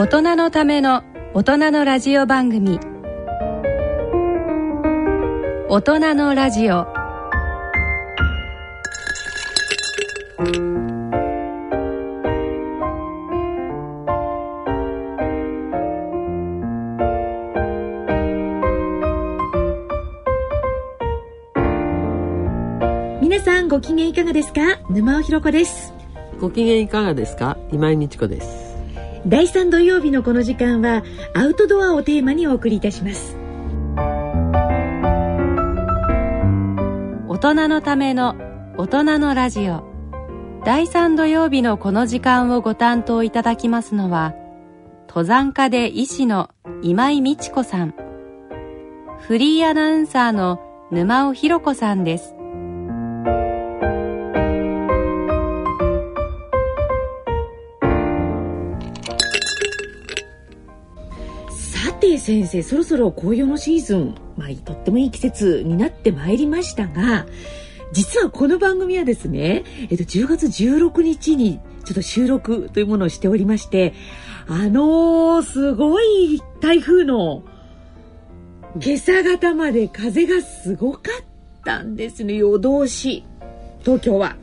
大人のための大人のラジオ番組。大人のラジオ。皆さんご機嫌いかがですか？沼尾ひろ子です。ご機嫌いかがですか？今井美智子です第3土曜日のこの時間はアウトドアをテーマにお送りいたします。大人のための大人のラジオ。第3土曜日のこの時間をご担当いただきますのは登山家で医師の今井美智子さん。フリーアナウンサーの沼尾ひろ子さんです。先生そろそろ紅葉のシーズン、まあ、とってもいい季節になってまいりましたが実はこの番組はですね、えっと、10月16日にちょっと収録というものをしておりましてあのー、すごい台風の今朝方まで風がすごかったんですね。夜通し。東京は。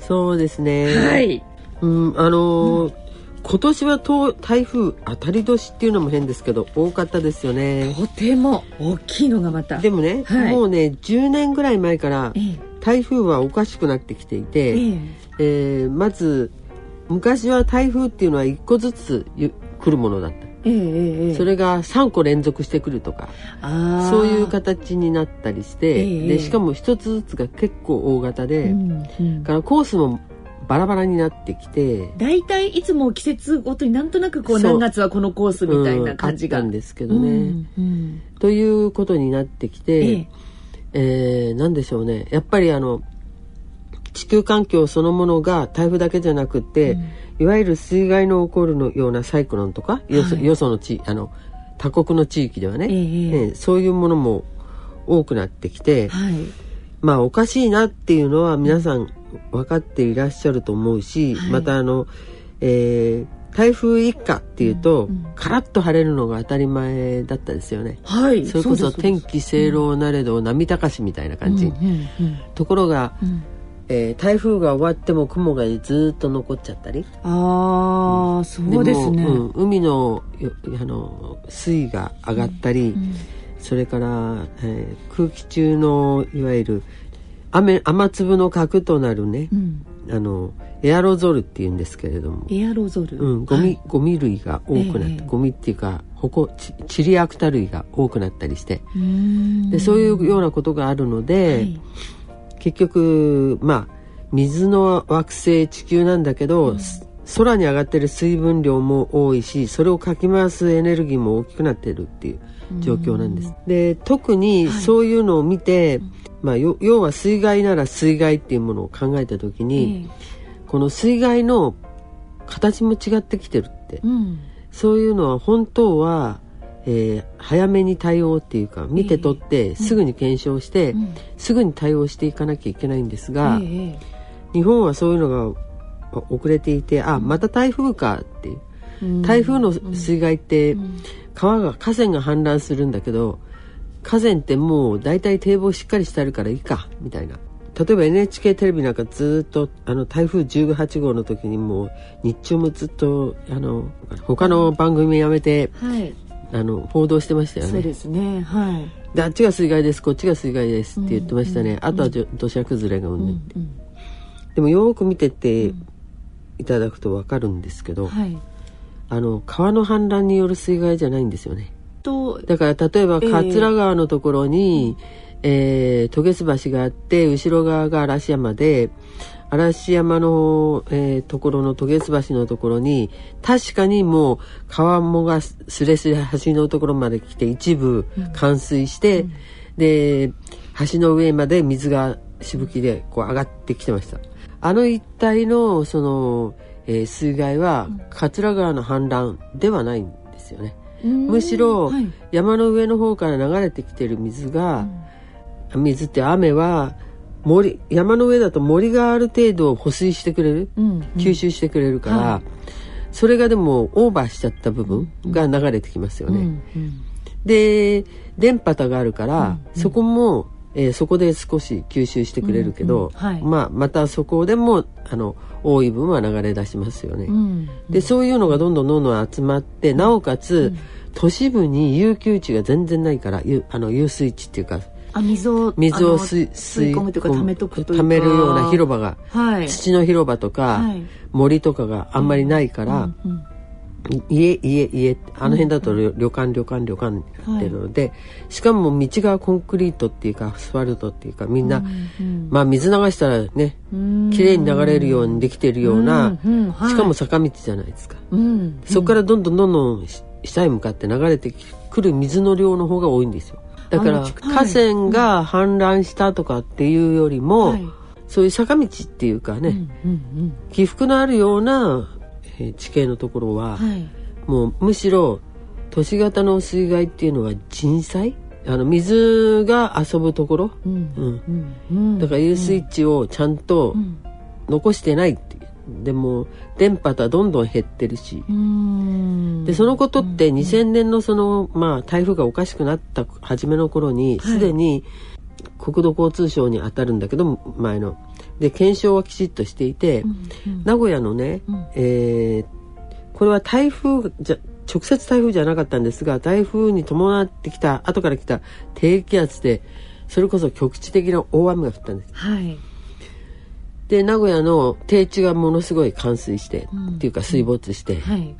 そうですね。はい、うんあのー今年はと台風当たり年っていうのも変ですけど多かったですよね。とても大きいのがまた。でもね、はい。もうね10年ぐらい前からええ。台風はおかしくなってきていて、ええ。えーまず昔は台風っていうのは1個ずつゆ来るものだった、ええええそれが3個連続してくるとかそういう形になったりして、ええでしかも1つずつが結構大型で、うんうん。からコースもバラバラになってきて大体いつも季節ごとになんとなくこう何月はこのコースみたいな感じが。うんんですけどね、うん。うん。ということになってきて、ええ。えーなんでしょうね。やっぱりあの地球環境そのものが台風だけじゃなくって、いわゆる水害の起こるのようなサイクロンとかよそ,、はいよその地あの他国の地域ではね、ええ。ええそういうものも多くなってきて、はい。まあおかしいなっていうのは皆さん分かっていらっしゃると思うし、はい。またあの、えー台風一過っていうと、うんうん。カラッと晴れるのが当たり前だったですよね。はい。それこそ天気清朗なれど波高しみたいな感じ、うんうんうん。ところが、うん。えー台風が終わっても雲がずっと残っちゃったり。ああ、そうですね。もうん海のよあの水位が上がったり、うん。それから、えー空気中のいわゆる雨雨粒の核となるね、うん。あのエアロゾルっていうんですけれども、エアロゾル。うん、ゴミ、はい。ゴミ類が多くなって、ええ。ゴミっていうかほこちチリアクタ類が多くなったりして。うーん。でそういうようなことがあるので、はい。結局まあ水の惑星地球なんだけど、す空に上がってる水分量も多いしそれをかき回すエネルギーも大きくなってるっていう状況なんです。で特にそういうのを見て、まあ、よ要は水害なら水害っていうものを考えた時に、この水害の形も違ってきてるって、うん。そういうのは本当は、えー早めに対応っていうか見て取ってすぐに検証して、うん。すぐに対応していかなきゃいけないんですが、ええ日本はそういうのがあ遅れていてあまた台風かって台風の水害ってん。川が河川が氾濫するんだけど河川ってもう大体堤防しっかりしてあるからいいかみたいな。例えば NHK テレビなんかずっとあの台風18号の時にもう日中もずっとあの他の番組やめてはい。あの報道してましたよそうねですね。はい。であっちが水害ですこっちが水害ですって言ってましたね、うんあとは土砂崩れがうんうぬんんうん。でもよーく見てっていただくと分かるんですけど、はい。あの川の氾濫による水害じゃないんですよね。とだから例えばええ。桂川のところに、えー、渡月橋があって後ろ側が嵐山で嵐山の、えーところの渡月橋のところに確かにもう川面がすすれすれ橋のところまで来て一部冠水して、で橋の上まで水がしぶきでこう上がってきてましたあの一帯のその、えー水害は桂川の氾濫ではないんですよね。むしろはい。山の上の方から流れてきてる水が、水って雨は森山の上だと森がある程度保水してくれるうん。吸収してくれるから、それがでもオーバーしちゃった部分が流れてきますよね。うん。うん。で電波塔があるから、うん。そこも、えーそこで少し吸収してくれるけど、うんうんはい。まあ、またそこでもあの多い分は流れ出しますよね。うん。でそういうのがどんどんどんどん集まってなおかつ、都市部に有給地が全然ないからゆあの遊水地っていうかあ水を水を吸い吸い込むというか溜めとくというめるような広場が、はい。土の広場とか、はい。森とかがあんまりないから、うんうん家家家あの辺だと旅旅館旅館旅館ってるので、しかも道がコンクリートっていうかアスファルトっていうかみんな、うんまあ水流したらねうん。綺麗に流れるようにできてるような、うんうん。はい。しかも坂道じゃないですか、うん。そこからどんどんどんどんし下へ向かって流れてくる水の量の方が多いんですよ。だから河川が氾濫したとかっていうよりも、はい。そういう坂道っていうかね、うんうん。起伏のあるような、えー地形のところは、うんはい。もうむしろ都市型の水害っていうのは人災？あの水が遊ぶところ、うん。うん、だから遊水地をちゃんとうん。残してないってでも電波とはどんどん減ってるし、うん。でそのことって2000年のその、まあ、台風がおかしくなった初めの頃にはい。すでに国土交通省に当たるんだけど前ので検証はきちっとしていて、うんうん。名古屋のね、うん。えーこれは台風じゃ直接台風じゃなかったんですが台風に伴ってきた後から来た低気圧でそれこそ局地的な大雨が降ったんです。はい。で名古屋の低地がものすごい冠水して、うん。っていうか水没して、はい。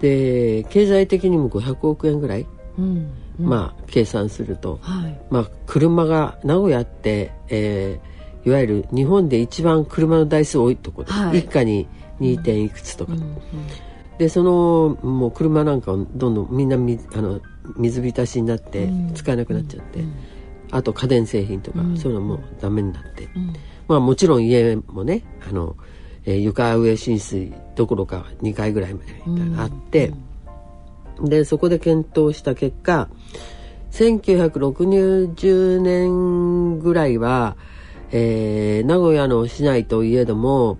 で経済的にも500億円ぐらい、うん。まあ計算すると、はい。まあ車が名古屋って、えーいわゆる日本で一番車の台数多いところで、はい。一家に 2. 点いくつとか、うんうん。でそのもう車なんかをどんどんみんなみあの水浸しになってうん。使えなくなっちゃって、うんあと家電製品とか、うん。そういうのもダメになって、うん。まあもちろん家もねあの、えー床上浸水どころか2階ぐらいまであって、でそこで検討した結果1960年ぐらいは、えー名古屋の市内といえども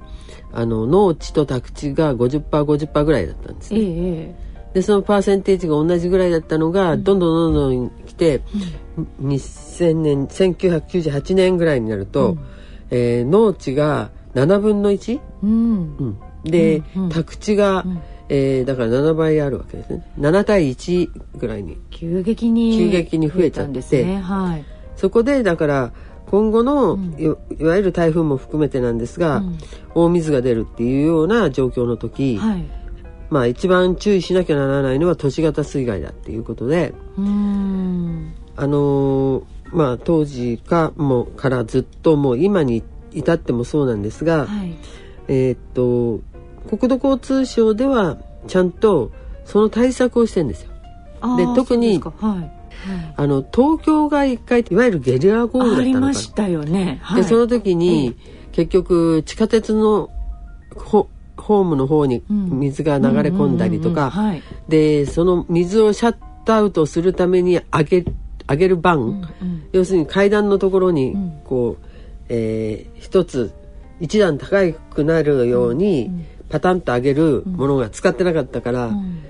あの農地と宅地が 50%50% ぐらいだったんですえね。えでそのパーセンテージが同じぐらいだったのが、どんどんどんどん来て、2000年1998年ぐらいになると、えー農地が7分の 1? うん。うん、で、うんうん。宅地が、ん。えーだから7倍あるわけですね。7対1ぐらいに。急激に急激に増えちゃって。増たんですね。はい。そこでだから今後の、うん。いわゆる台風も含めてなんですが、うん。大水が出るっていうような状況の時、はい。まあ一番注意しなきゃならないのは都市型水害だっていうことでうん。あのーまあ当時かもうからずっともう今に至ってもそうなんですが、はい。えーっと国土交通省ではちゃんとその対策をしてんですよ。で特にはいあの東京が一回いわゆるゲリラ豪雨だありったのかな。ましたよね。はい。でその時に、結局地下鉄のホホームの方にうん。水が流れ込んだりとか、でその水をシャットアウトするために上げ上げる板、うんうん。要するに階段のところにうん。こう、えー一つ一段高くなるように、パタンと上げるものが使ってなかったから、うん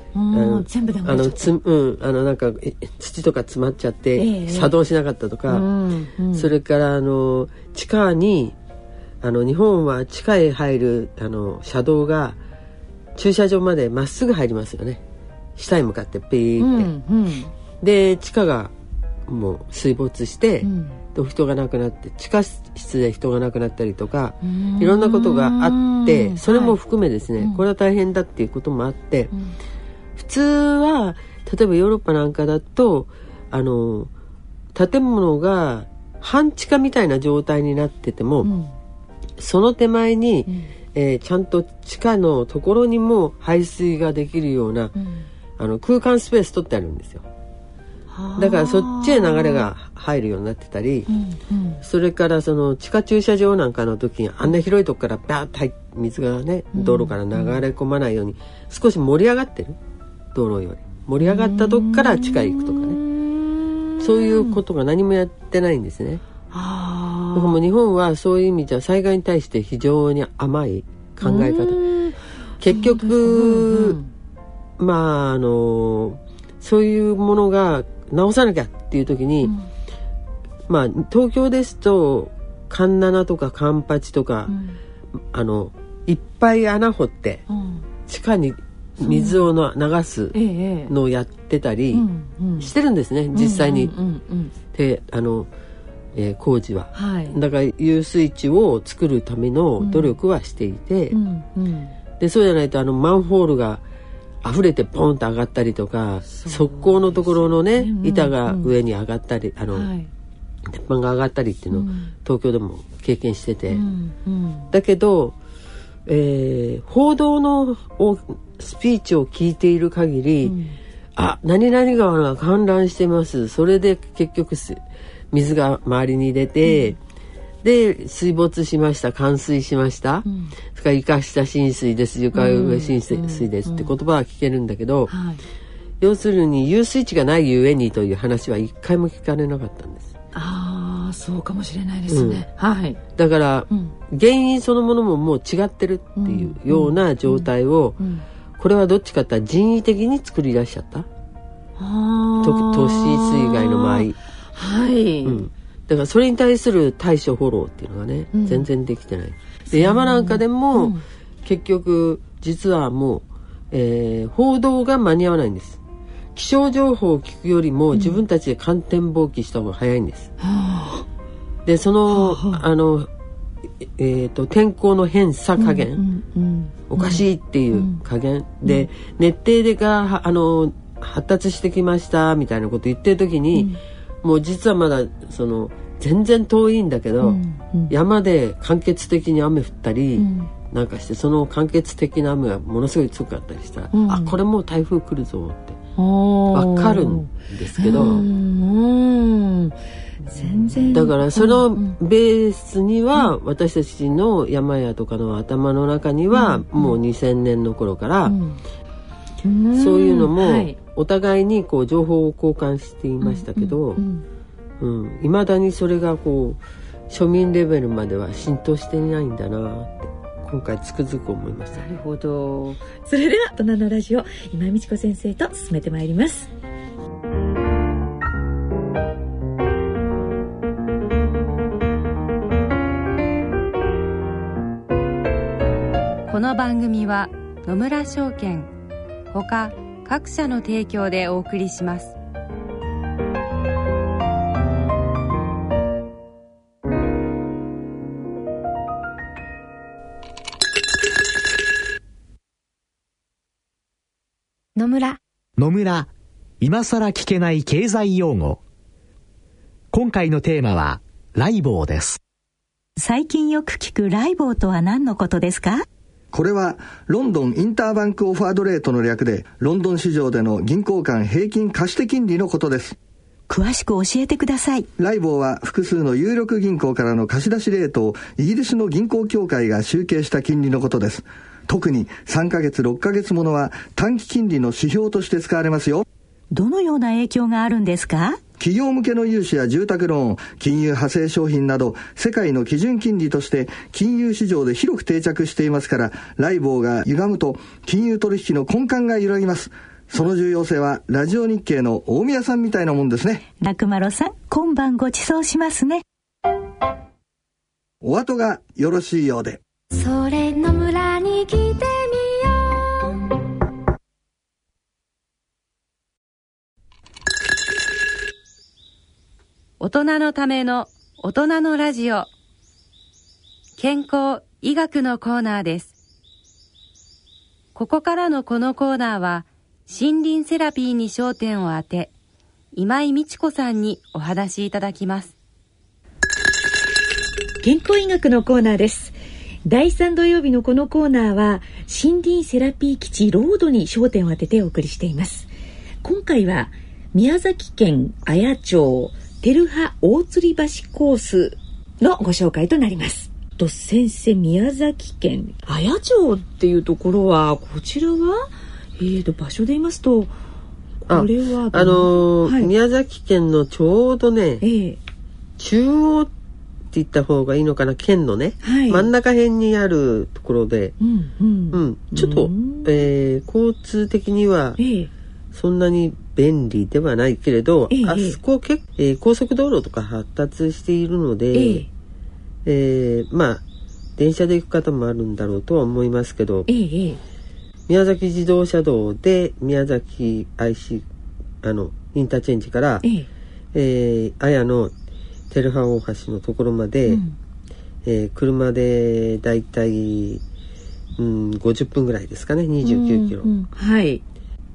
全部ダメあのつうん。あのなんかえ土とか詰まっちゃって、ええ。作動しなかったとか、うん。うん。それからあの地下にあの日本は地下へ入るあの車道が駐車場までまっすぐ入りますよね。下へ向かってピうーって、んうん。で地下がもう水没して、うん。で人が亡くなって地下室で人が亡くなったりとかうん。いろんなことがあってそれもはい含めですね、うん。これは大変だっていうこともあって、うん普通は例えばヨーロッパなんかだとあの建物が半地下みたいな状態になってても、うん。その手前に、うん。えーちゃんと地下のところにも排水ができるような、うん。あの空間スペース取ってあるんですよ。だからそっちへ流れが入るようになってたり、うんうん。それからその地下駐車場なんかの時にあんな広いとこからバーッと水がねうん。道路から流れ込まないように少し盛り上がってる道路より盛り上がったとこから地下へ行くとかね。そういうことが何もやってないんですね。だからもう日本はそういう意味じゃ災害に対して非常に甘い考え方。うん。結局、まああのそういうものが直さなきゃっていう時に、まあ東京ですと環七とかカンパチとか、あのいっぱい穴掘って、地下に水をの流すのをやってたりしてるんですね、実際に。であの、えー、工事は、はい、だから遊水池を作るための努力はしていて、でそうじゃないとあのマンホールが溢れてポンと上がったりとか側溝のところのね、板が上に上がったりあの、はい。鉄板が上がったりっていうのを東京でも経験してて、うんうん、だけど、えー、報道のスピーチを聞いている限り、うん、あ何々川が氾濫してます。それで結局水が周りに出て、うん、で水没しました。冠水しました、うん、それから床下浸水です。床上浸水です。って言葉は聞けるんだけど、要するに遊水地がないゆえにという話は一回も聞かれなかったんです。ああそうかもしれないですね、うん、はい。だから、うん、原因そのものももう違ってるっていうような状態を、これはどっちかって人為的に作り出しちゃった。都市水害の場合。はい、うん、だからそれに対する対処フォローっていうのがね、全然できてない。で山なんかでも、結局実はもう、えー、報道が間に合わないんです気象情報を聞くよりも自分たちで観天望気した方が早いんです。うん、でその、あのえーと、天候の変差加減、うんうん、おかしいっていう加減、で熱帯でがあの発達してきましたみたいなこと言ってる時に、もう実はまだその全然遠いんだけど、山で間欠的に雨降ったり、うん、なんかしてその間欠的な雨がものすごい強かったりしたら、うん、あこれもう台風来るぞってわかるんですけど。全然。だからそのベースには私たちの山屋とかの頭の中にはもう2000年の頃からそういうのもお互いにこう情報を交換していましたけどいまだにそれがこう庶民レベルまでは浸透していないんだなって今回つくづく思いました。なるほど。それでは大人のラジオ今美智子先生と進めてまいります。この番組は野村証券ほか各社の提供でお送りします。野村。野村今さら聞けない経済用語。今回のテーマはライボーです。最近よく聞くライボーとは何のことですか？これはロンドンインターバンクオファードレートの略でロンドン市場での銀行間平均貸手金利のことです。詳しく教えてください。ライボーは複数の有力銀行からの貸し出しレートをイギリスの銀行協会が集計した金利のことです特に3ヶ月6ヶ月ものは短期金利の指標として使われますよ。どのような影響があるんですか？企業向けの融資や住宅ローン、金融派生商品など、世界の基準金利として金融市場で広く定着していますから、ライボーが歪むと金融取引の根幹が揺らぎます。その重要性はラジオ日経の大宮さんみたいなもんですね。楽丸さん、今晩ご馳走しますね。お後がよろしいようで。それ大人のための大人のラジオ。健康医学のコーナーです。ここからのこのコーナーは森林セラピーに焦点を当て今井美智子さんにお話しいただきます。健康医学のコーナーです。第3土曜日のこのコーナーは森林セラピー基地ロードに焦点を当ててお送りしています。今回は宮崎県綾町照葉大吊橋コースのご紹介となります。と先生宮崎県綾町っていうところはこちらは？えーと場所で言いますとこれはあのーはい、宮崎県のちょうどね、えー、中央言った方がいいのかな県のね、はい。真ん中辺にあるところで、うんうん。うん、ちょっと、うん。えー交通的にはええ。そんなに便利ではないけれど、ええあそこ結構、えー高速道路とか発達しているので、ええ。えーまあ電車で行く方もあるんだろうとは思いますけど宮崎自動車道で宮崎 IC あのインターチェンジから、ええ。えー綾野照葉大橋のところまで、うん。えー車でだいたい、うん、50分ぐらいですかね29キロ、うんうん。はい。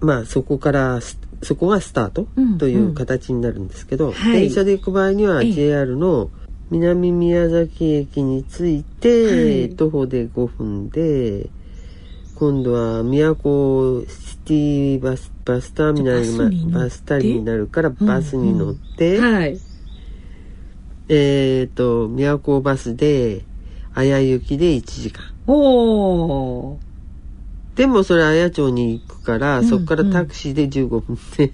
まあそこからスそこがスタートうん。という形になるんですけど、はい。電車で行く場合にはええ。JR の南宮崎駅に着いて、はい。徒歩で5分で今度は宮古シティバスバスターミナルバスターミナルからバスに乗って、はい。えっ、と宮古バスで綾行きで1時間。おーでもそれ綾町に行くから、うんそこからタクシーで15分で。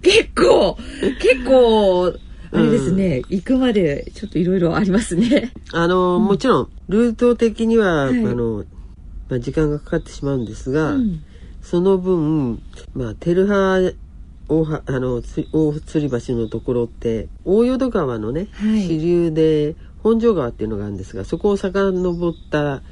結構結構あれですね、行くまでちょっといろいろありますね。あの、もちろんルート的には、はい。あの、まあ、時間がかかってしまうんですが、うん。その分、まあ、照葉大はあのつ大吊り橋のところって大淀川のね、はい。支流で本庄川っていうのがあるんですがそこを遡った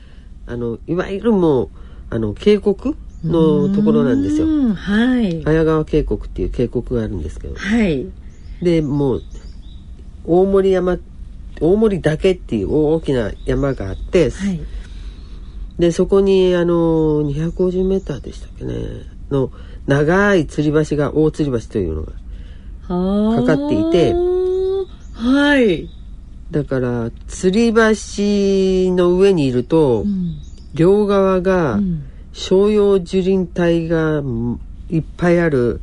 あのいわゆるもうあの渓谷のところなんですよ。うんはい。綾川渓谷っていう渓谷があるんですけど。はい。でもう大森山大森岳っていう大きな山があって、はい。でそこにあの250メーターでしたっけね。の長い吊り橋が大吊り橋というのがはかかっていて。はい、だから吊り橋の上にいると、うん両側がうん。商用樹林帯がうんいっぱいある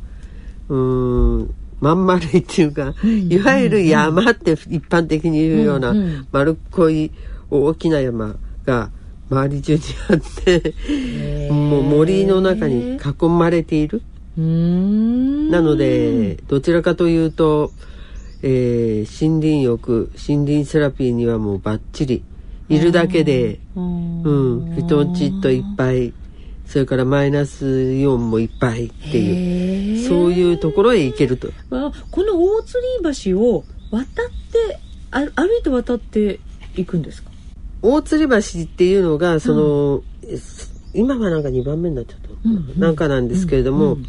うーんまん丸いっていうか、いわゆる山って一般的に言うような丸っこい大きな山が周り中にあってもう森の中に囲まれている。なのでどちらかというと、えー森林浴森林セラピーにはもうバッチリいるだけで、うん、人んちっといっぱいそれからマイナスイオンもいっぱいっていうそういうところへ行けると。あこの大吊り橋を渡ってあ歩いて渡っていくんですか？大吊り橋っていうのがその、え今はなんか2番目になっちゃったのかな,、うんうん。なんかなんですけれども、うん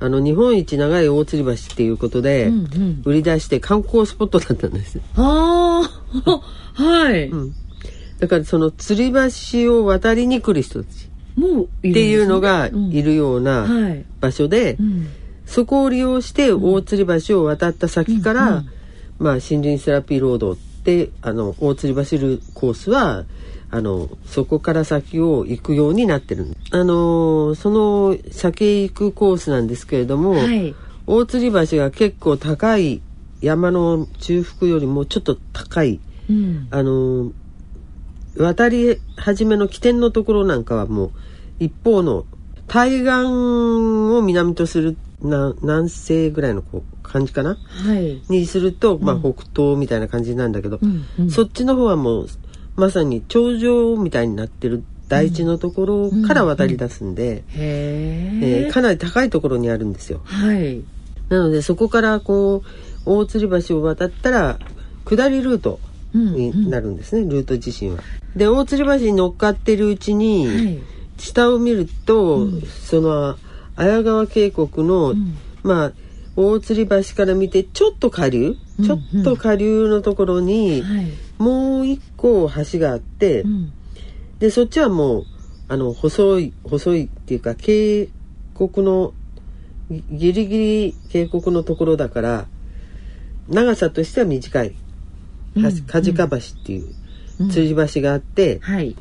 あの日本一長い大吊り橋っていうことで、うんうん。売り出して観光スポットだったんです。ああ はい、うんだからその吊り橋を渡りに来る人たちもうっていうのがいるよううん。なはい、場所で、うん。そこを利用して大吊り橋を渡った先から、まあ、森林セラピーロードってあの大吊り橋るコースはあのそこから先を行くようになってるあのその先へ行くコースなんですけれども、はい。大吊り橋が結構高い山の中腹よりもちょっと高いうん。あの渡り始めの起点のところなんかはもう一方の対岸を南とするな南西ぐらいのこう感じかな？はい。にすると、まあ、北東みたいな感じなんだけど、うんうん。そっちの方はもうまさに頂上みたいになってる大地のところから渡り出すんで、へええーかなり高いところにあるんですよ。はい。なのでそこからこう大吊り橋を渡ったら下りルートになるんですね、ルート自身は。で大吊り橋に乗っかってるうちに、はい。下を見ると、その綾川渓谷の、ん。まあ大吊り橋から見てちょっと下流、うん。ちょっと下流のところに、はい。もう一個橋があって、うん。でそっちはもうあの細い細いっていうか渓谷のぎギリギリ渓谷のところだから長さとしては短い橋梶川橋っていう吊り橋があって、はい。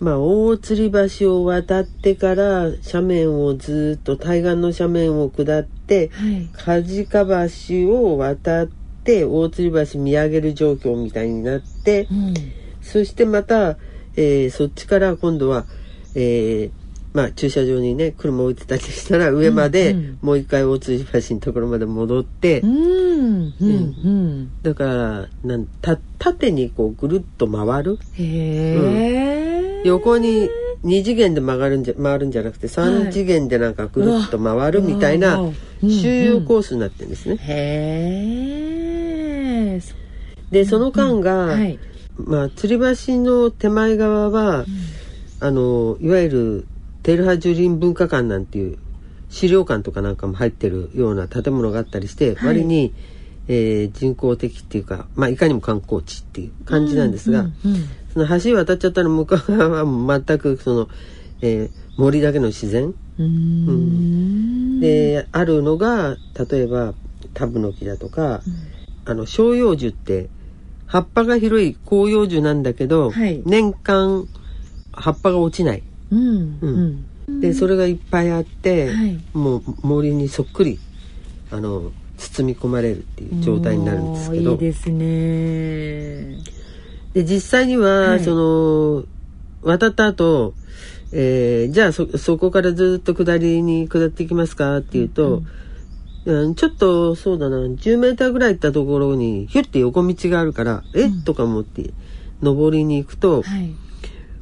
まあ大吊り橋を渡ってから斜面をずっと対岸の斜面を下ってはい。梶川橋を渡って大吊り橋見上げる状況みたいになって、うん。そしてまた、えーそっちから今度は、えーまあ、駐車場にね車置いてたりしたら上まで、うんうん。もう一回大津橋のところまで戻って、うんうんうん。だからなんた縦にこうぐるっと回る。へえ、横に2次元で曲がるんじゃ回るんじゃなくて3次元でなんかぐるっと回るみたいな周遊コースになってるんですね。へえでその間が、はい。まあ、吊り橋の手前側は、あのいわゆるテルハ樹林文化館なんていう資料館とかなんかも入ってるような建物があったりして、はい。割に、えー人工的っていうか、まあ、いかにも観光地っていう感じなんですが、うんうんその橋渡っちゃったら向こう側は全くその、えー森だけの自然。うん。うん。であるのが例えばタブノキだとか、あの照葉樹って葉っぱが広い広葉樹なんだけど、はい。年間葉っぱが落ちないうん。うん。うん。でそれがいっぱいあって、はい。もう森にそっくりあの包み込まれるっていう状態になるんですけど。いいですね。で実際には、はい。その渡った後、えーじゃあそそこからずっと下りに下っていきますかっていうと、うんちょっとそうだな10メーターぐらい行ったところにヒュッて横道があるからえ、とか思って登りに行くと、はい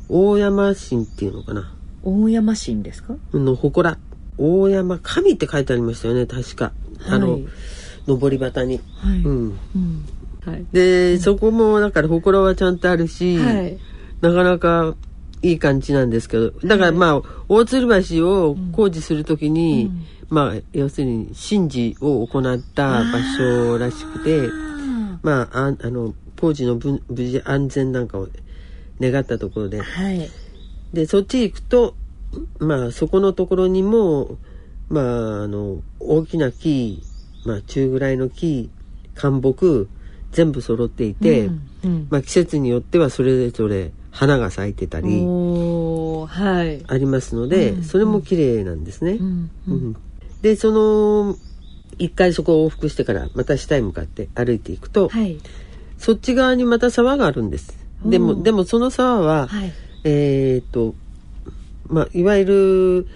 大山神っていうのかな。大山神ですか？の祠。大山神って書いてありましたよね確か。あの、はい。登り旗に。はい。うん、うん。はい。で、そこもだから祠はちゃんとあるし、はい。なかなかいい感じなんですけど。だからまあ、大鶴橋を工事するときに、まあ要するに神事を行った場所らしくてまあああの工事のぶ無事安全なんかを願ったところで。はい。でそっち行くとまあそこのところにもまああの大きな木、まあ、中ぐらいの木灌木全部揃っていて、うんうん。まあ、季節によってはそれぞれ花が咲いてたりありますので、うんそれも綺麗なんですね。うんううん。んでその一回そこを往復してからまた下へ向かって歩いていくと、はい。そっち側にまた沢があるんです。でもうん。でもその沢は、はい。えーっとまあいわゆる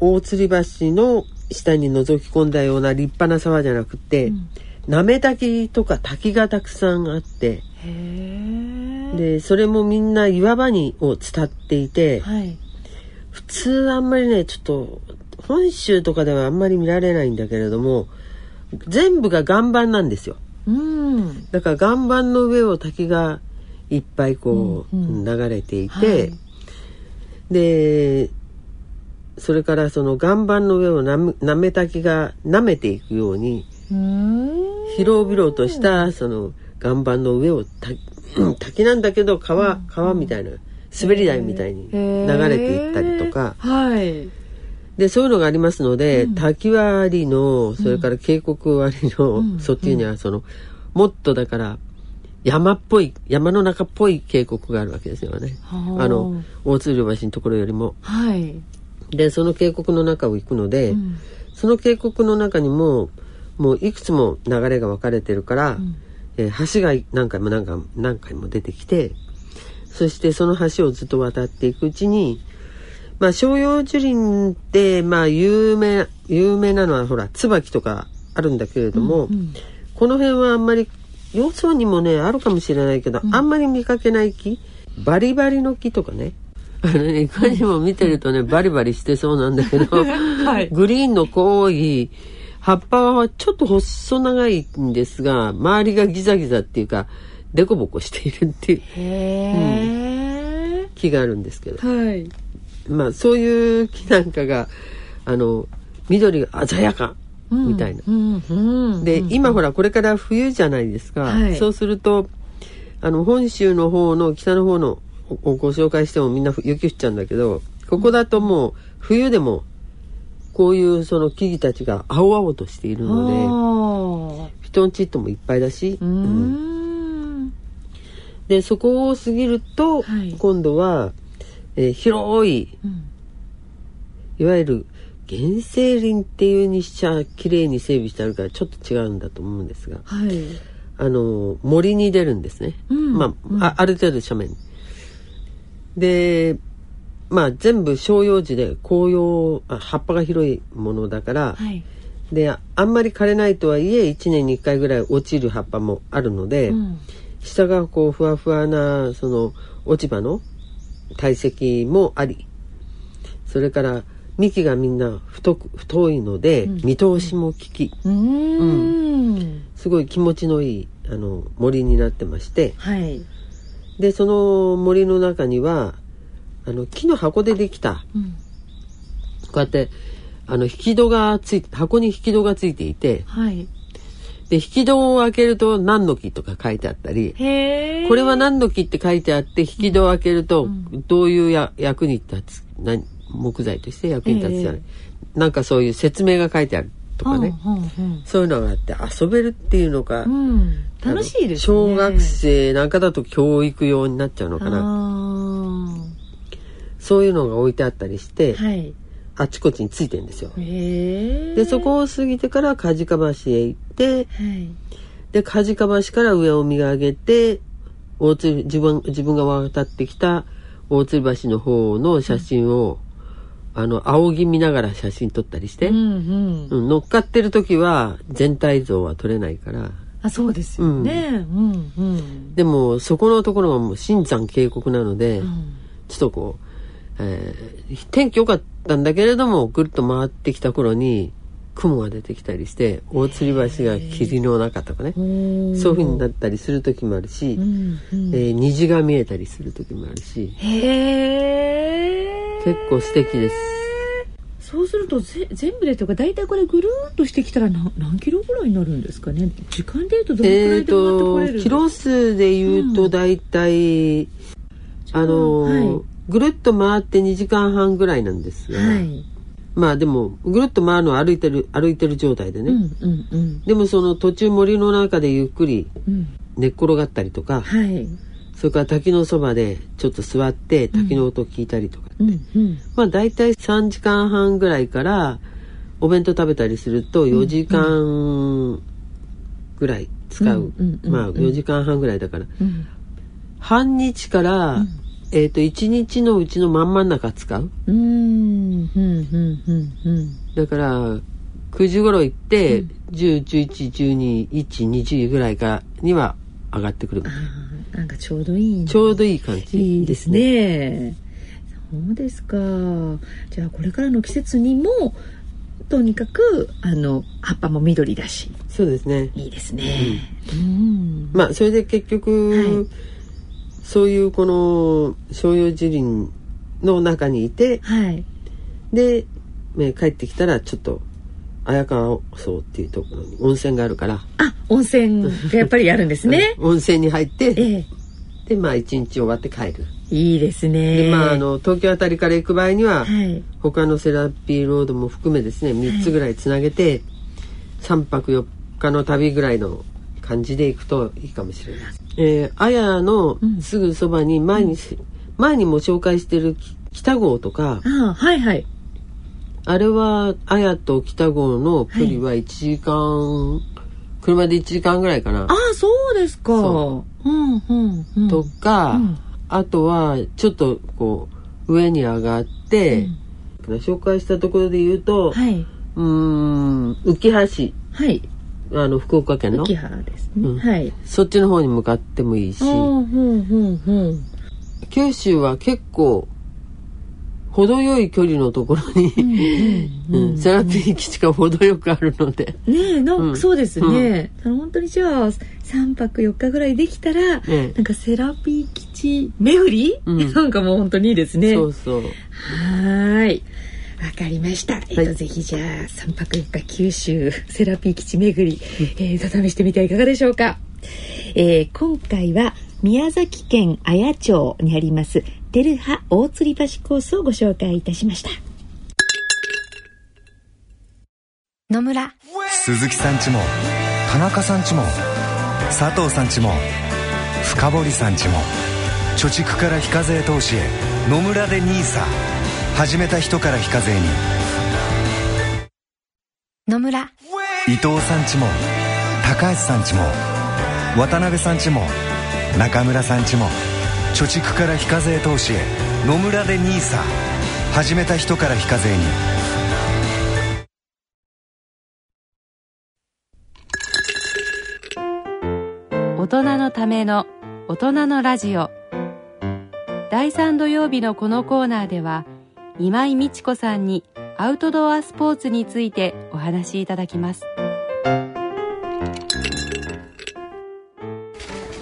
大吊り橋の下に覗き込んだような立派な沢じゃなくて、なめ滝とか滝がたくさんあってでそれもみんな岩場にを伝っていて、はい。普通あんまりねちょっと本州とかではあんまり見られないんだけれども全部が岩盤なんですよ。うん。だから岩盤の上を滝がいっぱいこう、うんうん。流れていて、はい。でそれからその岩盤の上をなめなめ滝が舐めていくようにうん。広々としたその岩盤の上をた滝なんだけど川川みたいな滑り台みたいに流れていったりとか。はい。でそういうのがありますので、滝はありのそれから渓谷はありの、うん。そっちにはそのもっとだから山っぽい山の中っぽい渓谷があるわけですよね。はあ。あの大津橋のところよりも。はい。でその渓谷の中を行くので、うん。その渓谷の中にももういくつも流れが分かれてるから、えー橋が何回も何回も何回も出てきてそしてその橋をずっと渡っていくうちにまあ照葉樹林ってまあ有名有名なのはほら椿とかあるんだけれども、この辺はあんまりよそにもねあるかもしれないけど、あんまり見かけない木。バリバリの木とかね。あのねいかにも見てるとねバリバリしてそうなんだけど、グリーンの濃い葉っぱはちょっと細長いんですが周りがギザギザっていうかデコボコしているっていうへえ木があるんですけど。はい。まあそういう木なんかがあの緑が鮮やかみたいな。で今ほらこれから冬じゃないですか、はい。そうするとあの本州の方の北の方のをご紹介してもみんな雪降っちゃうんだけどここだともう冬でもこういうその木々たちが青々としているのあで人んちっともいっぱいだし、ーううんん。でそこを過ぎると、はい。今度は、えー広いうん。いわゆる原生林っていうにしちゃ綺麗に整備してあるからちょっと違うんだと思うんですがはい。あの森に出るんですね、うん。まあ,、あある程度斜面。にでまあ全部照葉樹で紅葉あ葉っぱが広いものだから、はい。であんまり枯れないとはいえ1年に1回ぐらい落ちる葉っぱもあるので、うん。下がこうふわふわなその落ち葉の堆積もありそれから幹がみんな太く太いので、見通しも効きうーん。すごい気持ちのいいあの森になってましてはい。でその森の中にはあの木の箱でできたうん。こうやってあの引き戸がつい箱に引き戸がついていてはい。で引き戸を開けると何の木とか書いてあったり。これは何の木って書いてあって引き戸を開けるとどういうや役に立つ何木材として役に立つじゃない、なんかそういう説明が書いてあるとかね、そういうのがあって遊べるっていうのか、うん。うん。楽しいですね。小学生なんかだと教育用になっちゃうのかなあそういうのが置いてあったりして、あ。はい。あちこちについてんですよ。でそこを過ぎてから梶川橋へ行ってはい。で梶川橋から上を見上げて大鶴自分自分が渡ってきた大鶴橋の方の写真を、あの仰ぎ見ながら写真撮ったりして、うんうん。うん乗っかってる時は全体像は撮れないからあ、そうですよね。うんうん。でもそこのところがもう新山渓谷なので、うんちょっとこう、えー天気良かったんだけれどもぐるっと回ってきた頃に雲が出てきたりして大吊り橋が霧の中とかね。そういう風になったりする時もあるし、うんうん。えー虹が見えたりする時もあるし。へえ。結構素敵です。そうするとぜ全部でとか大体これぐるーっとしてきたら何何キロぐらいになるんですかね？時間でいうとどのくらえーいで回ってこれるんとですかキロ数で言うと大体、あのーはい。ぐるっと回って2時間半ぐらいなんですが、はい。まあでもぐるっと回るのは歩いてる歩いてる状態でね、うんうんうん。でもその途中森の中でゆっくりうん。寝っ転がったりとか、はい。それから滝のそばでちょっと座って滝の音聞いたりとか、うんうん。まあ大体3時間半ぐらいからお弁当食べたりすると4時間ぐらい使う、うんうんうん。まあ4時間半ぐらいだから。うん。半日から、えっ、と1日のうちの真ん真ん中使う？うんうんうんうんうん。だから9時頃行って、10111212ぐらいからには上がってくるああなんかちょうどいい。ちょうどいい感じいいですね。そうですか。じゃあこれからの季節にもとにかくあの葉っぱも緑だしそうですねいいですね。うん。まあそれで結局、はいそういうこの照葉樹林の中にいてはい。で、ね帰ってきたらちょっと綾川荘っていうところに温泉があるから、あ温泉がやっぱりあるんですね。温泉に入ってええ。でまあ一日終わって帰る、いいですね。でまああの東京あたりから行く場合には、はい。他のセラピーロードも含めですね3つぐらいつなげて、3泊4日の旅ぐらいの感じで行くといいかもしれない。えー、綾のすぐそばに前に、前にも紹介してるき北郷とかああはいはい。あれは綾と北郷の距離は1時間、車で1時間ぐらいかなあ。あそうですか。そうんうんうん。とか、うんあとはちょっとこう上に上がって、紹介したところで言うと、はい。うーん浮橋はい。あの福岡県の？浮葉ですね。うん。はい。そっちの方に向かってもいいし。うんうんうんうん。九州は結構程よい距離のところに、うん セラピー基地が程よくあるので、ねえなんうん。かそうですね、本当にじゃあ3泊4日ぐらいできたら、ええ。なんかセラピー基地巡り、うん。なんかもう本当にいいですね。そうそう。はーいわかりました。えっ、と、はいぜひじゃあ、3泊4日九州セラピー基地巡り、えーと、試してみてはいかがでしょうか。えー今回は宮崎県綾町にあります、テルハ大吊り橋コースをご紹介いたしました。野村鈴木さんちも田中さんちも佐藤さんちも深堀さんちも貯蓄から非課税投資へ野村で NISA 始めた人から非課税に。野村。伊藤さんちも高橋さんちも渡辺さんちも中村さんちも貯蓄から非課税投資へ野村で NISA 始めた人から非課税に。大人のための大人のラジオ。第3土曜日のこのコーナーでは今井美智子さんにアウトドアスポーツについてお話しいただきます。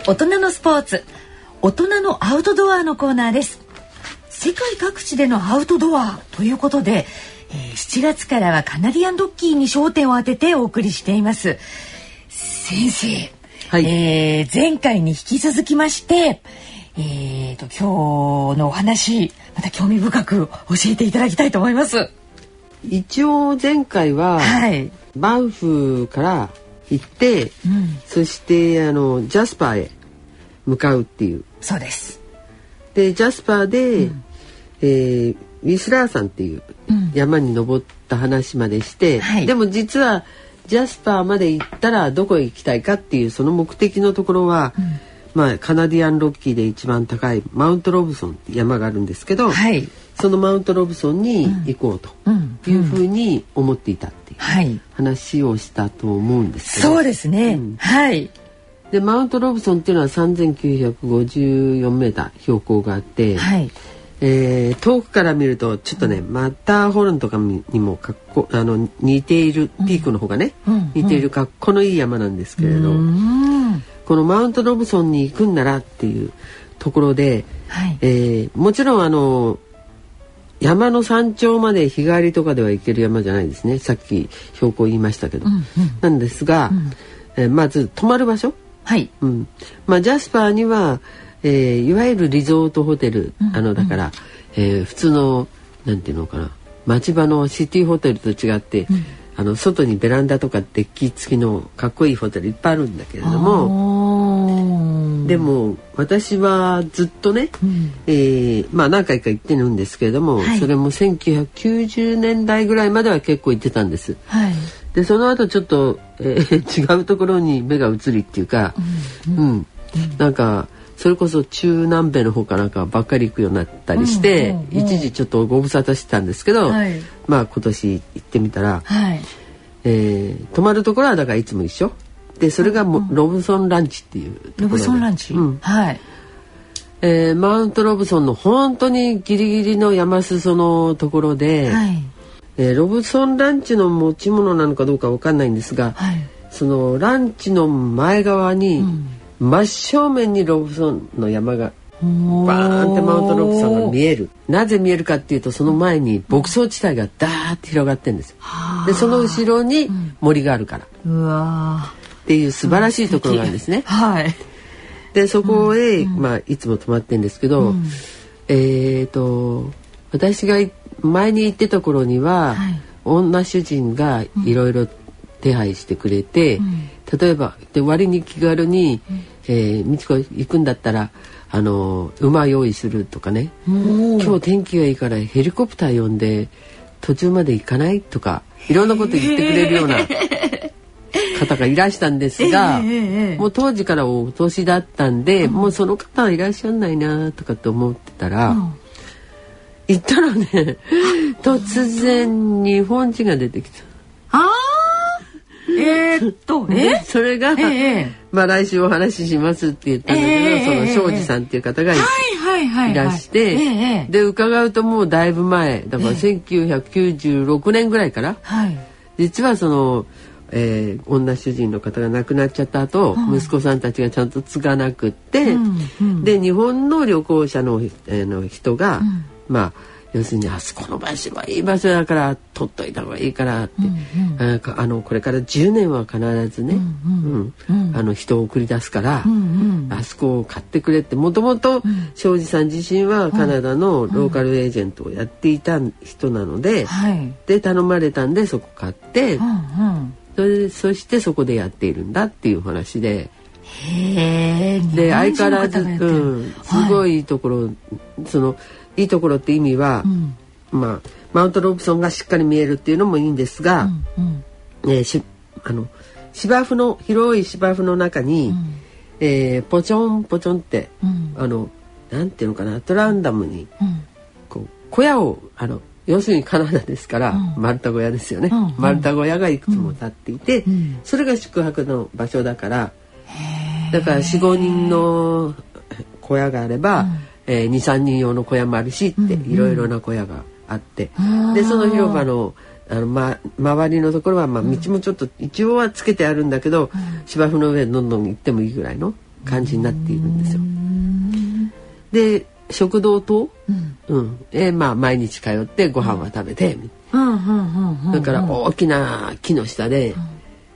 大人のスポーツ大人のアウトドアのコーナーです。世界各地でのアウトドアということで、えー7月からはカナディアンドッキーに焦点を当ててお送りしています。先生、はい。えー前回に引き続きましてえー、と今日のお話また興味深く教えていただきたいと思います。一応前回は、はい、バンフから行って、うん、そしてあのジャスパーへ向かうっていう。そうです。でジャスパーで、えーウィスラー山っていううん。山に登った話までして、はい。でも実はジャスパーまで行ったらどこへ行きたいかっていうその目的のところは、まあ、カナディアンロッキーで一番高いマウントロブソンって山があるんですけど、はい。そのマウントロブソンに行こうとうん。いうふうに思っていたっていうはい。話をしたと思うんですけど、そうですね、うん。はい。でマウントロブソンっていうのは3954メーター標高があって、はい。えー遠くから見るとちょっとね、マッターホルンとかにもかっこあの似ているピークの方がね、うん。似ているかっこのいい山なんですけれど、うんこのマウントロブソンに行くんならっていうところで、はい。えーもちろんあの山の山頂まで日帰りとかでは行ける山じゃないですね。さっき標高言いましたけど、うんうん。なんですが、えーまず泊まる場所、はい。うん。まあ、ジャスパーには、えーいわゆるリゾートホテル、あのだから、えー普通のなんていうのかな。町場のシティホテルと違って、あの外にベランダとかデッキ付きのかっこいいホテルいっぱいあるんだけれどもでも私はずっとね、えーまあ何回か行ってるんですけれども、はい。それも1990年代ぐらいまでは結構行ってたんです。はい。でその後ちょっと、えー 違うところに目が移りっていうか、うん。なんかそれこそ中南米の方かなんかばっかり行くようになったりして、うんうんうん一時ちょっとご無沙汰してたんですけど、はい。まあ今年行ってみたら、はい。えー泊まるところはだからいつも一緒。でそれがも、ロブソンランチっていうところで。ロブソンランチ、うん。はい。えーマウントロブソンの本当にギリギリの山裾のところで、はい。えーロブソンランチの持ち物なのかどうかわかんないんですが、はい。そのランチの前側に、真正面にロブソンの山がバーンってマウントロブソンが見える。なぜ見えるかっていうとその前に牧草地帯がダーッて広がってるんですよ。でその後ろに森があるから。っうわていう素晴らしいところがあるんですね。ー はい。でそこへ、まあ、いつも泊まってるんですけど、えっ、と私がい前に行ってた頃には、はい。女主人がいろいろ手配してくれて、例えばで割に気軽に「えー美智子行くんだったらあの馬用意する」とかね「今日天気がいいからヘリコプター呼んで途中まで行かない?」とかいろんなこと言ってくれるような 方がいらしたんですが、もう当時からお年だったんで、もうその方はいらっしゃらないなとかって思ってたら、行ったらね突然日本人が出てきた。あーえー、っと でえ？それが、ええまあ来週お話ししますって言ったんだけど、ええその庄司さんっていう方がい,、はいはいはいらして、ええ。で伺うともうだいぶ前だから1996年ぐらいから、はい。実はその、えー女主人の方が亡くなっちゃった後、息子さんたちがちゃんと継がなくって、で日本の旅行者の,、えーの人が、まあ要するにあそこの場所はいい場所だから取っといた方がいいからって、あかあのこれから10年は必ずね、うんあの人を送り出すから、あそこを買ってくれって。もともと庄司さん自身はカナダのローカルエージェントをやっていた人なので、はい。で頼まれたんでそこ買って、うんうん。そそしてそこでやっているんだっていう話で。へえで相変わらず、うん、すごいいいところ、そのいいところって意味は、まあマウントロブソンがしっかり見えるっていうのもいいんですが、うんえーしあの芝生の広い芝生の中に、えーポチョンポチョンって、うん。あのなんていうのかなアトランダムに、小屋をあの要するにカナダですから、うん。丸太小屋ですよね、うん。うん丸太小屋がいくつも建っていて、ん。それが宿泊の場所だからだから45人の小屋があれば、えー、23人用の小屋もあるしって、いろいろな小屋があって、でその広場のあの、ま、周りのところは、まあ、道もちょっと一応はつけてあるんだけど、芝生の上どんどん行ってもいいぐらいの感じになっているんですよ。で食堂と、うん。えーまあ、毎日通ってご飯は食べて、うん。うんうんうんだから大きな木の下で、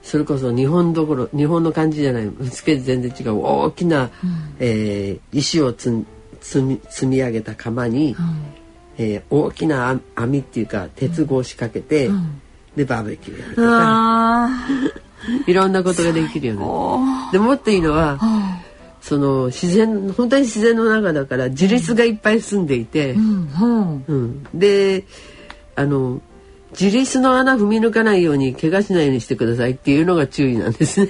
それこそ日本どころ日本の感じじゃないスケール全然違う大きな、えー石をつん積み積み上げた釜に、えー大きな網網っていうか鉄格子かけて、でバーベキューやるとか。あ いろんなことができるよね。でもっといいのは、その自然本当に自然の中だから自立がいっぱい住んでいて、ーうん。うん。うん、であの自立の穴踏み抜かないように怪我しないようにしてくださいっていうのが注意なんですね。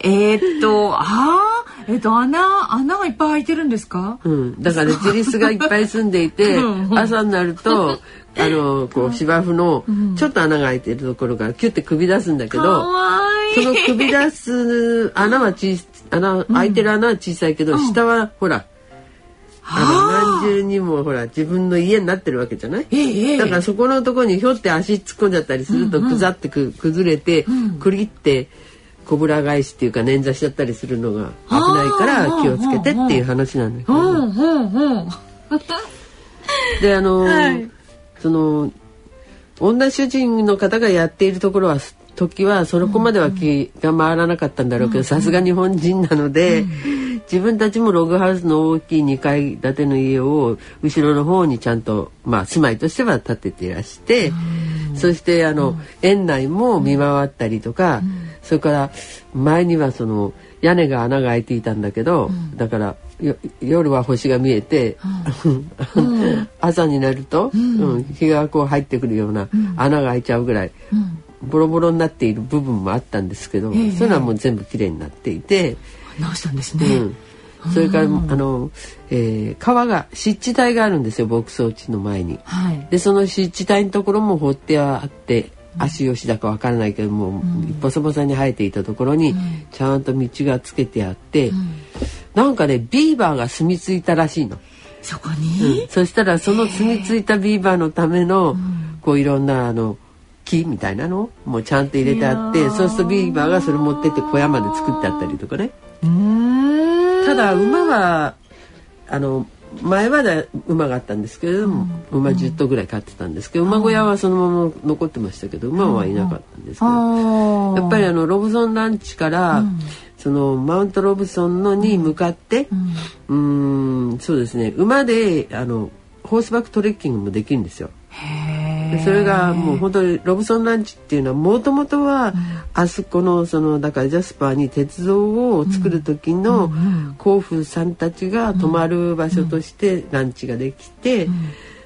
えーっとああえーっと穴穴がいっぱい開いてるんですか？うん、だから自立がいっぱい住んでいて朝になるとあのこう芝生のちょっと穴が開いてるところからキュッて首出すんだけかどその首出す穴は小穴開いてる穴は小さいけど、下はほらあ。の何重にもほら自分の家になってるわけじゃない？ええだからそこのところにひょって足突っ込んじゃったりするとくざってく崩れてくりってこぶら返しっていうか捻挫しちゃったりするのが危ないから気をつけてっていう話なんだけど。であの、はいその女主人の方がやっているところは時はそこまでは気が回らなかったんだろうけどさすが日本人なので、自分たちもログハウスの大きい2階建ての家を後ろの方にちゃんと、まあ、住まいとしては建てていらして、そしてあの、園内も見回ったりとか、それから前にはその屋根が穴が開いていたんだけど、だからよ夜は星が見えて、朝になると、うん。日がこう入ってくるような穴が開いちゃうぐらい、ボロボロになっている部分もあったんですけど、そういうのはもう全部きれいになっていて、直したんですね。うん、それから、あの、えー川が湿地帯があるんですよ牧草地の前に。はい。でその湿地帯のところも放ってあって足吉だかわからないけども、ボサボサに生えていたところにちゃんと道がつけてあって、なんかねビーバーが住み着いたらしいの。そこに、そしたらその住み着いたビーバーのための、こういろんなあの木みたいなのもちゃんと入れてあってそうするとビーバーがそれ持ってって小屋まで作ってあったりとかね。ただ馬はあの前はだ馬があったんですけれども、馬10頭ぐらい飼ってたんですけど馬小屋はそのまま残ってましたけど馬はいなかったんですけど、あやっぱりあのロブソンランチから、そのマウントロブソンのに向かって、うーんそうですね。馬であのホースバックトレッキングもできるんですよ。でそれがもう本当にロブソンランチっていうのはもともとはあそこのそのだからジャスパーに鉄道を作る時の甲府さんたちが泊まる場所としてランチができて、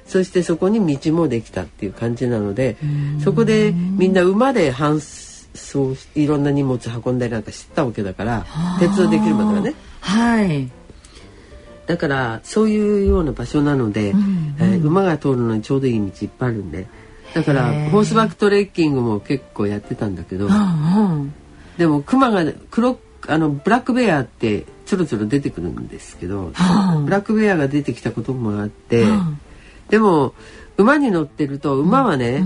そしてそこに道もできたっていう感じなので、そこでみんな馬で搬送しいろんな荷物運んだりなんかしてたわけだから鉄道できるまではね。はいだからそういうような場所なので、えー馬が通るのにちょうどいい道いっぱいあるんで。だからホースバックトレッキングも結構やってたんだけど、うんでもクマが黒あのブラックベアってちょろちょろ出てくるんですけど、ブラックベアが出てきたこともあって、でも馬に乗ってると馬はね、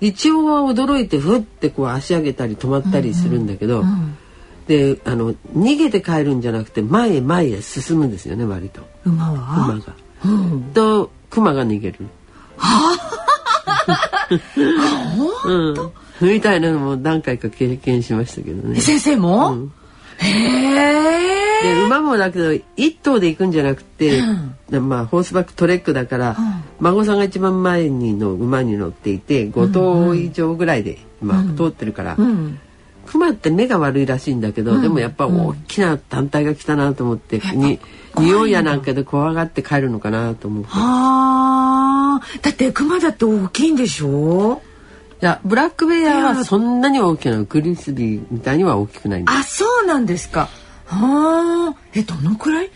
一応は驚いてふってこう足上げたり止まったりするんだけど、であの逃げて帰るんじゃなくて前へ前へ進むんですよね割と。馬は？馬が。とクマが逃げる。うん、みたいなのも何回か経験しましたけどね。先生も、へえで馬もだけど一頭で行くんじゃなくて、でまあホースバックトレックだから、孫さんが一番前にの馬に乗っていて5頭以上ぐらいで、まあ、通ってるから、熊って目が悪いらしいんだけど、でもやっぱ大きな団体が来たなと思って、に匂いやなんかで怖がって帰るのかなと思って。あ。ーだって熊だって大きいんでしょ？いやブラックベアはそんなに大きなグリスビーみたいには大きくないんですあそうなんですか。はあ。えどのくらい？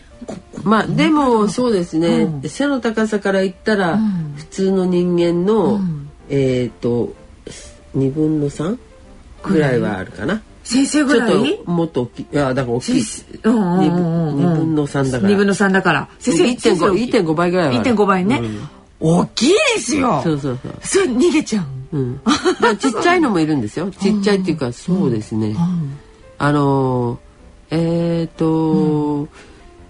まあでもそうですね、うん。背の高さから言ったら、うん。普通の人間の、うん。えっ、と2分の3ぐらいはあるかな。先生ぐらい？ともっと大きい。いやだから大きい。うんうん二うんうん。分二分の三だから。二分の三だから。先生先生1.5 1.5倍ぐらいはある。1.5倍ね、うん。大きいですよ。そうそうそう。それ逃げちゃう。うん、ちっちゃいのもいるんですよ。ちっちゃいっていうかそうですね、あのーえっ、と、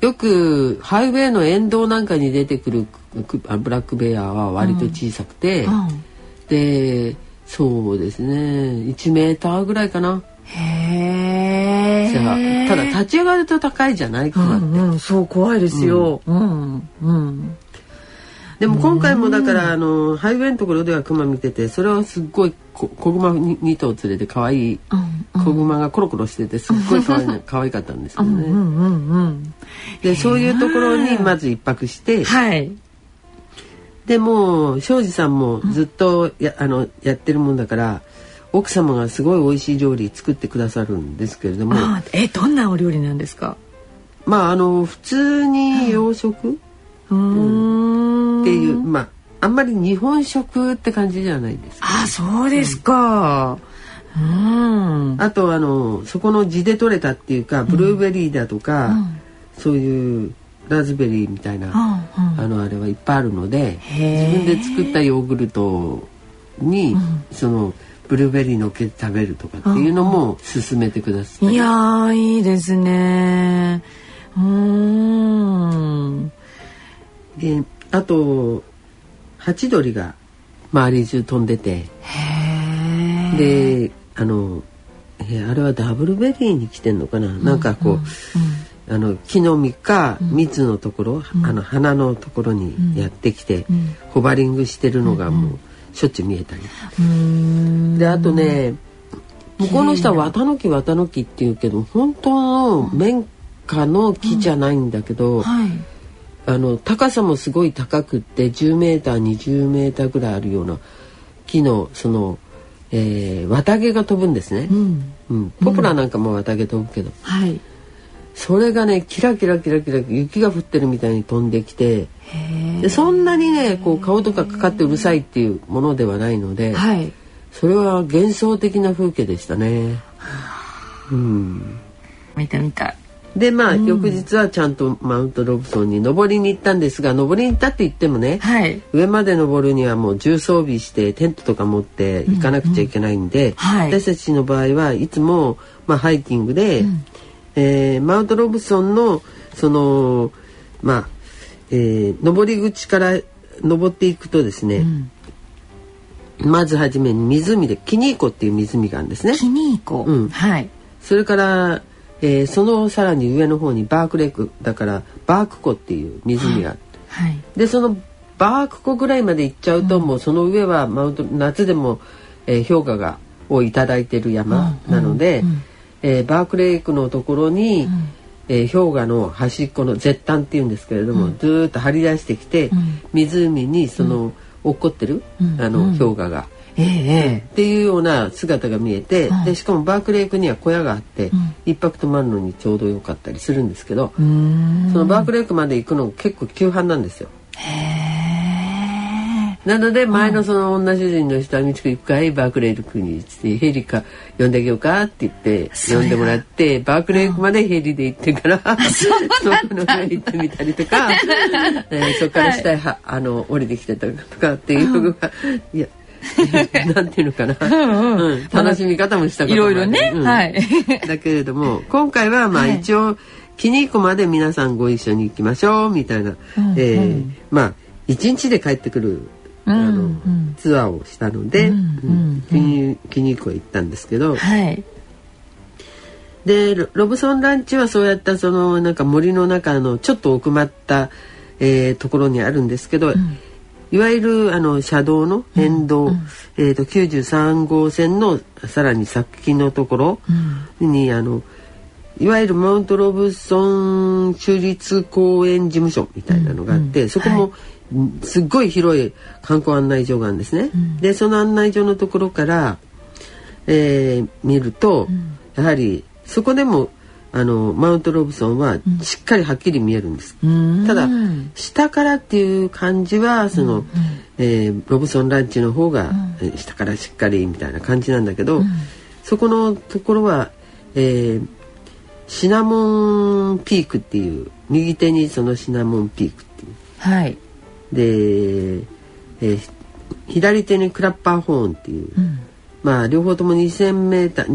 よくハイウェイの沿道なんかに出てくるブラックベアは割と小さくて、でそうですね。1メーターぐらいかな。へえただ立ち上がると高いじゃない？クマって、うんうんそう怖いですよ。うん。うん。でも今回もだからあのハイウェイのところではクマ見ててそれはすっごいこ子グマに2頭連れて可愛いうん子グマがコロコロしててすっごい可愛いの 可愛かったんですけどね。うんうんうんでそういうところにまず一泊してはいでもう庄司さんもずっとやあのやってるもんだから奥様がすごい美味しい料理作ってくださるんですけれどもあえどんなお料理なんですか？まああの普通に洋食？っうーん。ていうまああんまり日本食って感じじゃないですか。あそうですか。うん。あとあのそこの地で採れたっていうかブルーベリーだとか、そういうラズベリーみたいな、あのあれはいっぱいあるので自分で作ったヨーグルトに、そのブルーベリーのっけて食べるとかっていうのも勧めてください。いやーいいですね。うーん。であとハチドリが周り中飛んでてであの、えーあれはダブルベリーに来てんのかな、なんかこう、あの木の実か蜜のところ、あの花のところにやってきて、ホバリングしてるのがもうしょっちゅう見えたり。であとね向こうの人は綿の木綿の木っていうけど本当の綿花の木じゃないんだけど、はい。あの高さもすごい高くって10メーター20メーターぐらいあるような木のその、えー綿毛が飛ぶんですね、うん。うん、ポプラなんかも綿毛飛ぶけど、はいそれがねキラキラキラキラ雪が降ってるみたいに飛んできてでそんなにねこう顔とかかかってうるさいっていうものではないので、はい。それは幻想的な風景でしたね。うん、見た見たでまあ、翌日はちゃんとマウントロブソンに登りに行ったんですが登りに行ったって言ってもね、はい。上まで登るにはもう重装備してテントとか持って行かなくちゃいけないんで、はい。私たちの場合はいつも、まあ、ハイキングで、えーマウントロブソンのそのまあ、えー登り口から登っていくとですね、まずはじめに湖でキニーコっていう湖があるんですね。キニーコ、うん。はい。それから、えーそのさらに上の方にバークレイク。だからバーク湖っていう湖があって、はい。でそのバーク湖ぐらいまで行っちゃうと、もうその上はマウント夏でも、えー氷河がをいただいてる山なので、えーバークレイクのところに、えー氷河の端っこの絶端っていうんですけれども、ずーっと張り出してきて、湖にその、落っこってる、あの氷河が。ええっていうような姿が見えて、でしかもバークレイクには小屋があって、一泊泊まるのにちょうど良かったりするんですけど、そのバークレイクまで行くの結構急坂なんですよ。なので前のその女主人の人は「みちこ行くかいバークレイクに」っつって「ヘリか呼んであげようか」って言って呼んでもらってバークレイクまでヘリで行ってからそこ の上行ってみたりとか、えーそこから下へは、あの降りてきてたりとかっていうのが、いや なんていうのかな、うん楽しみ方もしたいろいろね、うん。はい。だけれども今回はまあ一応、キニーコまで皆さんご一緒に行きましょうみたいな、えーまあ一日で帰ってくるあの、ツアーをしたので、うんキニキニーコへ行ったんですけど、はい。でロロブソンランチはそうやったそのなんか森の中のちょっと奥まった、えーところにあるんですけど、いわゆるあの車道の沿道、えー、と93号線のさらに先のところに、あのいわゆるマウントロブソン州立公園事務所みたいなのがあって、そこも、すっごい広い観光案内所があるんですね。でその案内所のところから、えー見ると、やはりそこでも、あのマウントロブソンはしっかりはっきり見えるんです、うん。ただ下からっていう感じはその、えーロブソンランチの方が、えー下からしっかりみたいな感じなんだけど、そこのところは、えーシナモンピークっていう右手にそのシナモンピークっていう。はい。で、えー左手にクラッパーホーンっていう、まあ両方とも2000メーター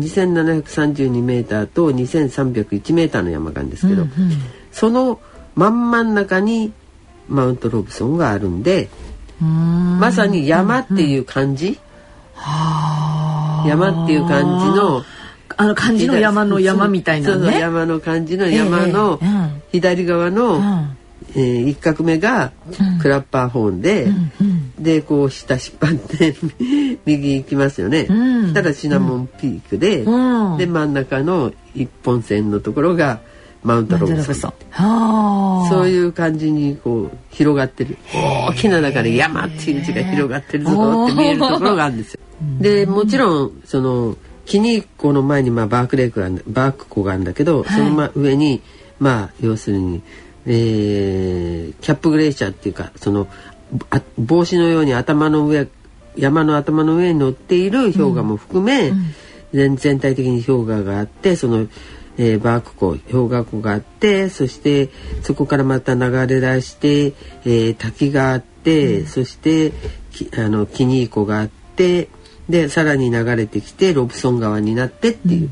2732メーターと2301メーターの山があるんですけど、その真ん真ん中にマウントロブソンがあるんで、まさに山っていう感じ、山っていう感じのあの漢字の山の山みたいなね。山の感じの山の左側の、んえー一画目がクラッパーホーンで、でこう下引っ張って右行きますよね。うん。そしたらシナモンピークで、うん。で真ん中の一本線のところがマウントロブソン。はあ。そういう感じにこう広がってる。大きな中で山っていう字が広がってるぞって見えるところがあるんですよ。でもちろんそのキニ湖の前にまあバークレイクがバーク湖があるんだけど、そのま上にまあ要するに、えーキャップグレーシャーっていうかそのあ帽子のように頭の上山の頭の上に乗っている氷河も含め、全全体的に氷河があってその、えーバーク湖氷河湖があってそしてそこからまた流れ出して、えー滝があって、そしてきあのキニー湖があってでさらに流れてきてロブソン川になってっていう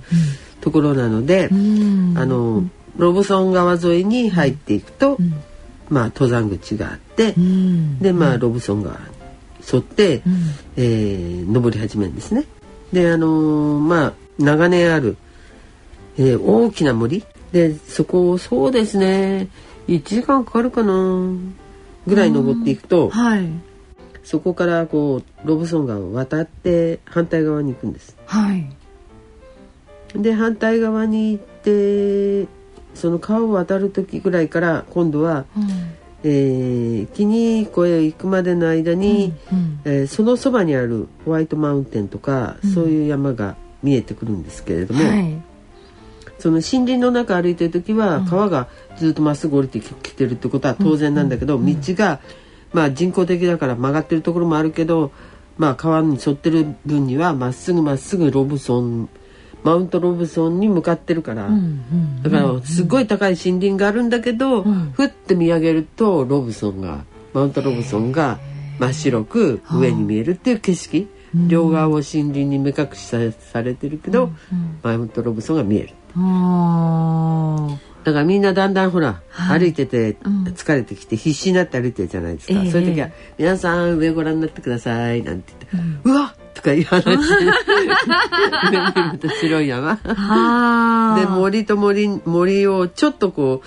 ところなので、あのロブソン川沿いに入っていくと、まあ登山口があって、でまあロブソン川に沿って、えー登り始めるんですね。であのーまあ長年ある、えー大きな森でそこをそうですね1時間かかるかなぐらい登っていくと、はい。そこからこうロブソン川を渡って反対側に行くんです。はい。で反対側に行ってその川を渡る時ぐらいから今度は、えー、キニ湖へ行くまでの間に、えーそのそばにあるホワイトマウンテンとか、そういう山が見えてくるんですけれども、はい。その森林の中歩いてる時は、川がずっとまっすぐ降りてきてるってことは当然なんだけど、道が、まあ、人工的だから曲がってるところもあるけど、まあ、川に沿ってる分にはまっすぐまっすぐロブソンマウントロブソンに向かってるから、だからすごい高い森林があるんだけど、ふって見上げるとロブソンがマウントロブソンが真っ白く上に見えるっていう景色、両側を森林に目隠しさされてるけど、マウントロブソンが見える。あ。だからみんなだんだんほら、歩いてて疲れてきて必死になって歩いてるじゃないですか、ええ。そういう時は「皆さん上ご覧になってください」なんて言って「うわっ!」とかい上見ると白い山。で森と森森をちょっとこ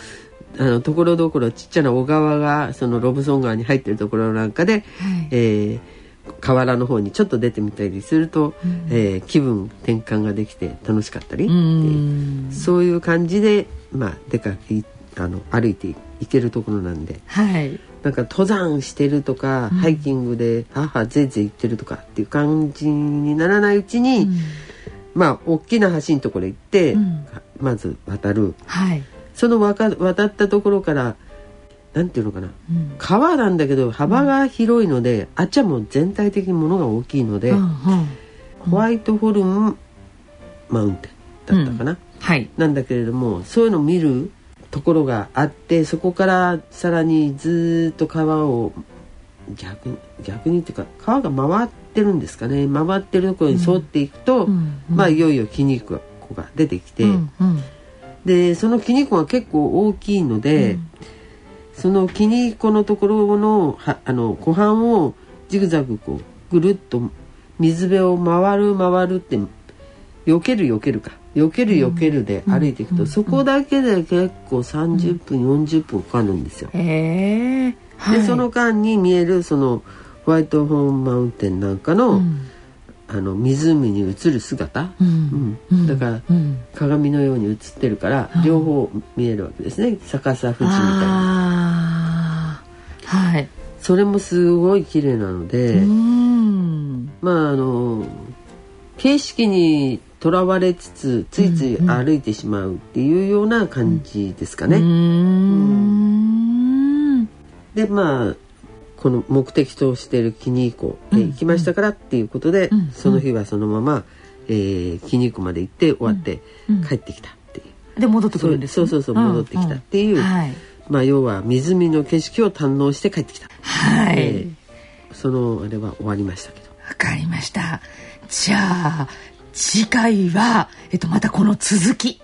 うあのところどころちっちゃな小川がそのロブソン川に入ってるところなんかで、えー河原の方にちょっと出てみたりすると、えー気分転換ができて楽しかったりっていうそういう感じで、まあ、出かけあの歩いていけるところなんで。はい。なんか登山してるとか、ハイキングで母ぜいぜい行ってるとかっていう感じにならないうちに、まあ大きな橋のところへ行って、まず渡る。はい。その渡ったところからなんていうのかな、川なんだけど幅が広いので、あっちはもう全体的にものが大きいので、ホワイトホルンマウンテンだったかな、はい。なんだけれどもそういうのを見るところがあってそこからさらにずーっと川を逆に逆にっていうか川が回ってるんですかね。回ってるところに沿っていくと、まあいよいよ筋肉が出てきて、でその筋肉が結構大きいので、その筋肉のところのはあの湖畔をジグザグこうぐるっと水辺を回る回るって避ける避けるか。避ける避けるで歩いていくと、そこだけで結構30分、40分かかるんですよ。へえ。でその間に見えるそのホワイトホーンマウンテンなんかの,、あの湖に映る姿、うん。だから、鏡のように映ってるから、両方見えるわけですね。逆さ富士みたいな。はい。それもすごい綺麗なので、うん。まああの景色にとらわれつつついつい歩いてしまうっていうような感じですかね。うーん。でまあこの目的としているキニーコへ行きましたからっていうことで、うん。その日はそのまま、えー、キニーコまで行って終わってうん。帰ってきたっていう、で戻ってくるんですそうそうそう戻ってきたっていう、はい、まあ要は湖の景色を堪能して帰ってきた、はい。えーそのあれは終わりましたけど。わかりました。じゃあ次回は、えっと、またこの続き。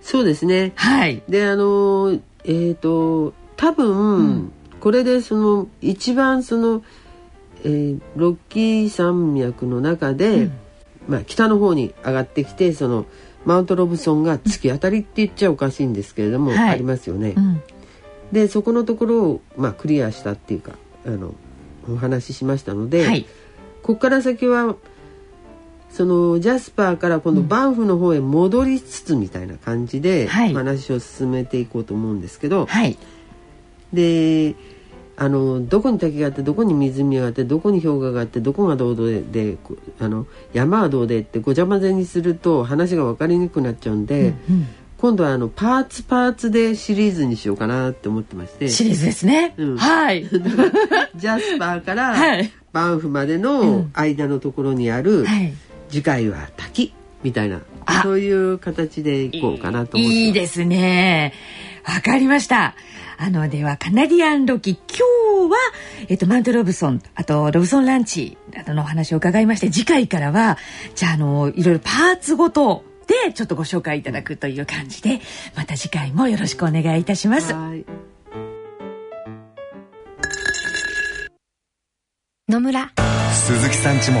そうですね。はい。であのえっ、と多分、これでその一番その、えーロッキー山脈の中で、まあ、北の方に上がってきてそのマウントロブソンが突き当たりって言っちゃおかしいんですけれども、はい。ありますよね。うん。でそこのところを、まあ、クリアしたっていうかあのお話ししましたので、はい。ここから先はそのジャスパーから今度バンフの方へ戻りつつみたいな感じではい。話を進めていこうと思うんですけど、はい。であのどこに滝があってどこに湖があってどこに氷河があってどこがどうであの山はどうでってごちゃ混ぜにすると話が分かりにくくなっちゃうんで、うん今度はあのパーツパーツでシリーズにしようかなって思ってまして。シリーズですね、うん。はい。ジャスパーからはい。バンフまでうのん。間のところにあるはい次回は滝みたいなあ。そういう形でいこうかなと思っていいですね。わかりました。あのではカナディアンロキ今日は、えっと、マント・ロブソンあとロブソンランチなどのお話を伺いまして次回からはじゃああのいろいろパーツごとでちょっとご紹介いただくという感じでまた次回もよろしくお願いいたします。はい。野村。鈴木さんちも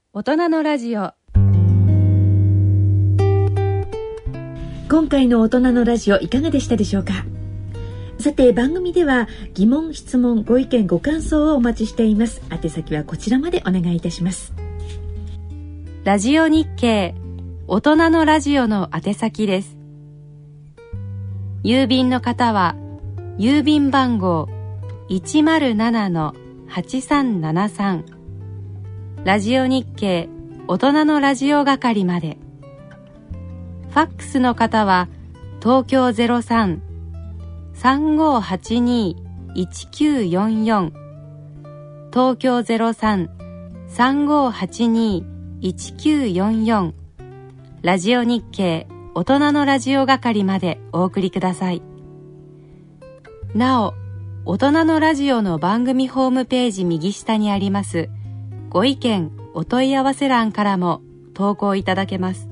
大人のラジオ。今回の大人のラジオいかがでしたでしょうか？さて番組では疑問質問ご意見ご感想をお待ちしています。宛先はこちらまでお願いいたします。ラジオ日経大人のラジオの宛先です。郵便の方は郵便番号107-8373ラジオ日経大人のラジオ係まで。ファックスの方は東京03-3582-1944東京03-3582-1944ラジオ日経大人のラジオ係までお送りください。なお大人のラジオの番組ホームページ右下にありますご意見お問い合わせ欄からも投稿いただけます。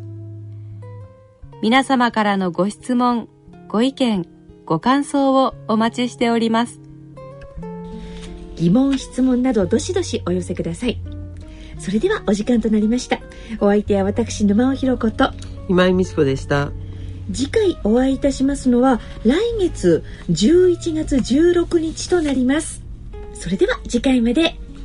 皆様からのご質問ご意見ご感想をお待ちしております。疑問質問などどしどしお寄せください。それではお時間となりました。お相手は私沼尾ひろ子と。今井美智子でした。次回お会いいたしますのは来月11月16日となります。それでは次回まで